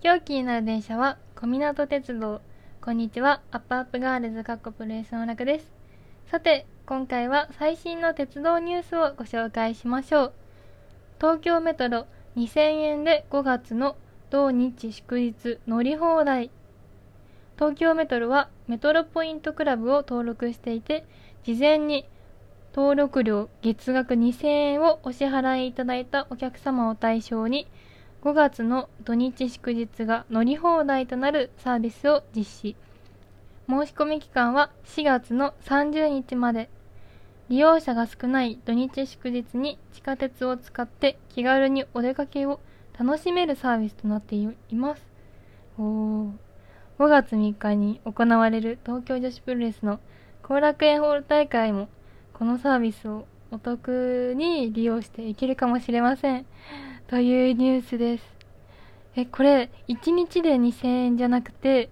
今日気になる電車は小湊鉄道。こんにちは、アップアップガールズかっこプロレスの楽です。さて、今回は最新の鉄道ニュースをご紹介しましょう。東京メトロ2000円で5月の土日祝日乗り放題。東京メトロはメトロポイントクラブを登録していて、事前に登録料月額2000円をお支払いいただいたお客様を対象に5月の土日祝日が乗り放題となるサービスを実施。申し込み期間は4月の30日まで。利用者が少ない土日祝日に地下鉄を使って気軽にお出かけを楽しめるサービスとなっています。お5月3日に行われる東京女子プロレスの後楽園ホール大会もこのサービスをお得に利用していけるかもしれません。というニュースです。え、これ、1日で2000円じゃなくて、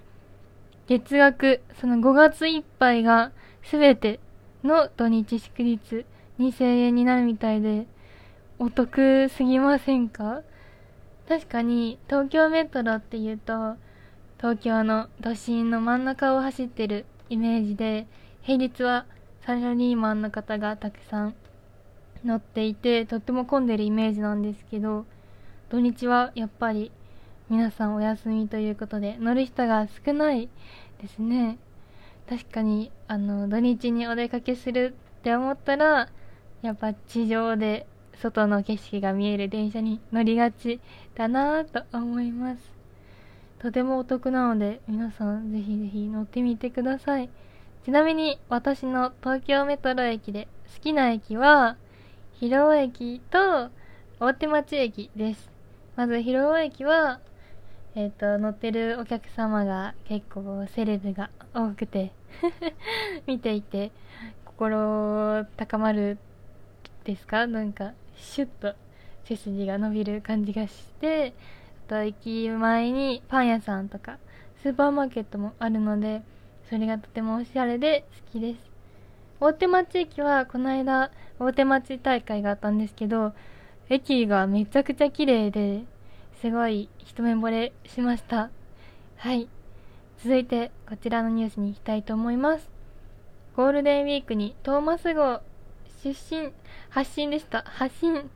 月額、その5月いっぱいが全ての土日祝日2000円になるみたいで、お得すぎませんか？確かに、東京メトロって言うと、東京の都心の真ん中を走ってるイメージで、平日はサラリーマンの方がたくさん乗っていてとっても混んでるイメージなんですけど土日はやっぱり皆さんお休みということで乗る人が少ないですね。確かにあの土日にお出かけするって思ったらやっぱ地上で外の景色が見える電車に乗りがちだなぁと思います。とてもお得なので皆さんぜひぜひ乗ってみてください。ちなみに私の東京メトロ駅で好きな駅は広尾駅と大手町駅です。まず広尾駅は、えっ、ー、と、乗ってるお客様が結構セレブが多くて 見ていて心高まるですか？なんかシュッと背筋が伸びる感じがしてあと駅前にパン屋さんとかスーパーマーケットもあるのでそれがとてもおしゃれで好きです。大手町駅はこの間大手町大会があったんですけど、駅がめちゃくちゃ綺麗で、すごい一目惚れしました。はい。続いてこちらのニュースに行きたいと思います。ゴールデンウィークにトーマス号出身、発信でした。発信。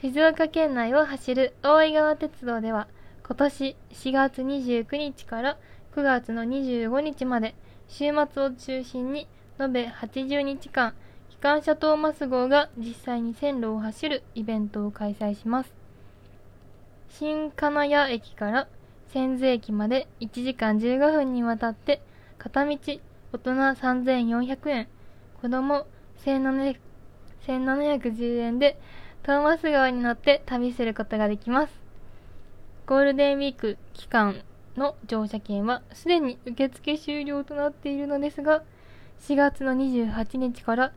静岡県内を走る大井川鉄道では、今年4月29日から9月の25日まで週末を中心に延べ80日間機関車トーマス号が実際に線路を走るイベントを開催します。新金谷駅から千頭駅まで1時間15分にわたって片道大人3400円子供1710円でトーマス川に乗って旅することができます。ゴールデンウィーク期間の乗車券はすでに受付終了となっているのですが、4月の28日から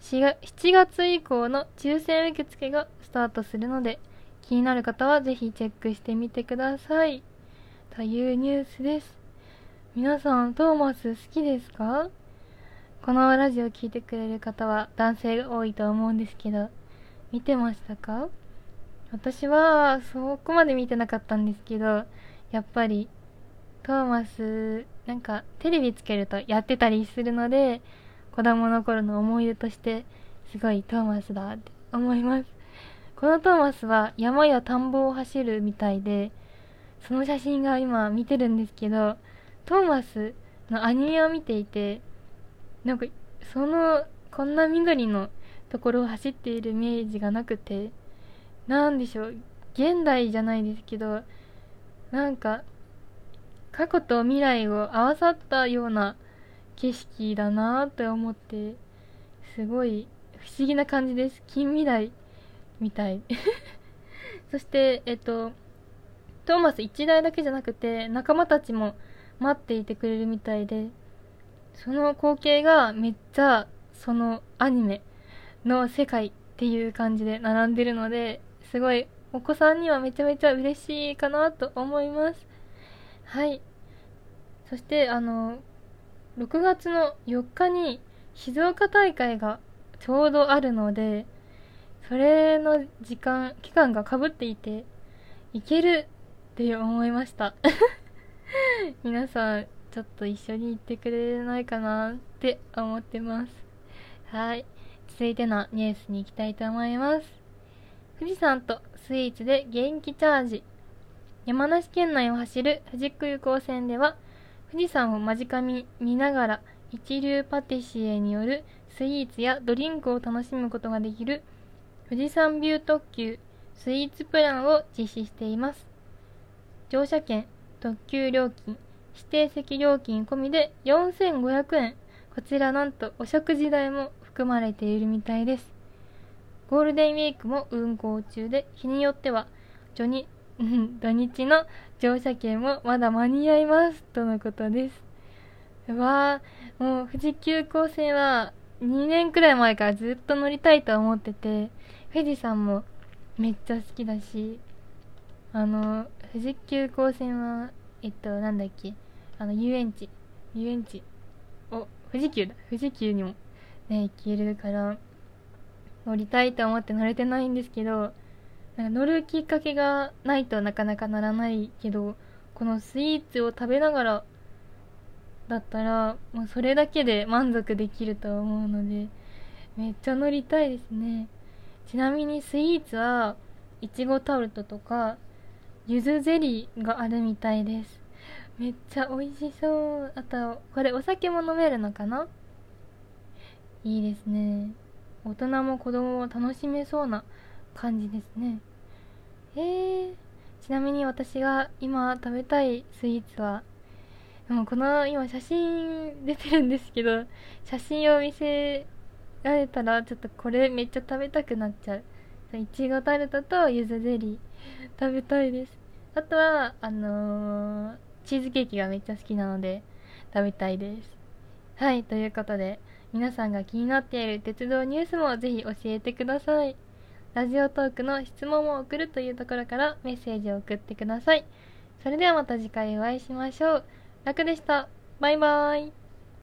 7月以降の抽選受付がスタートするので、気になる方はぜひチェックしてみてください。というニュースです。皆さん、トーマス好きですか？このラジオ聴いてくれる方は男性が多いと思うんですけど、見てましたか？私はそこまで見てなかったんですけど、やっぱりトーマス、なんかテレビつけるとやってたりするので、子供の頃の思い出として、すごいトーマスだって思います。このトーマスは山や田んぼを走るみたいで、その写真が今見てるんですけど、トーマスのアニメを見ていて、なんか、その、こんな緑のところを走っているイメージがなくて、なんでしょう、現代じゃないですけど、なんか、過去と未来を合わさったような景色だなって思ってすごい不思議な感じです。近未来みたい。そしてえっとトーマス1台だけじゃなくて仲間たちも待っていてくれるみたいでその光景がめっちゃそのアニメの世界っていう感じで並んでるのですごいお子さんにはめちゃめちゃ嬉しいかなと思います。はい。そしてあの6月の4日に静岡大会がちょうどあるのでそれの時間期間がかぶっていて行けるって思いました。皆さんちょっと一緒に行ってくれないかなって思ってます。はい。続いてのニュースに行きたいと思います。富士山とスイーツで元気チャージ。山梨県内を走る富士空港線では富士山を間近に見ながら一流パティシエによるスイーツやドリンクを楽しむことができる富士山ビュー特急スイーツプランを実施しています。乗車券特急料金指定席料金込みで4500円。こちらなんとお食事代も含まれているみたいです。ゴールデンウィークも運行中で日によっては土日土日の乗車券もまだ間に合います。とのことです。わあもう富士急行線は2年くらい前からずっと乗りたいと思ってて富士山もめっちゃ好きだしあの富士急行線はえっとなんだっけあの遊園地。遊園地。お富士急だ。富士急にもね行けるから乗りたいと思って乗れてないんですけどなんか乗るきっかけがないとなかなかならないけどこのスイーツを食べながらだったらもうそれだけで満足できると思うのでめっちゃ乗りたいですね。ちなみにスイーツはいちごタルトとかゆずゼリーがあるみたいです。めっちゃ美味しそう。あとこれお酒も飲めるのかな？いいですね。大人も子供も楽しめそうな感じですね。えー、ちなみに私が今食べたいスイーツはでもこの今写真出てるんですけど写真を見せられたらちょっとこれめっちゃ食べたくなっちゃう。いちごタルトとゆずゼリー。食べたいです。あとはあのー、チーズケーキがめっちゃ好きなので食べたいです。はいということで皆さんが気になっている鉄道ニュースもぜひ教えてください。ラジオトークの質問を送るというところからメッセージを送ってください。それではまた次回お会いしましょう。楽でした。バイバーイ。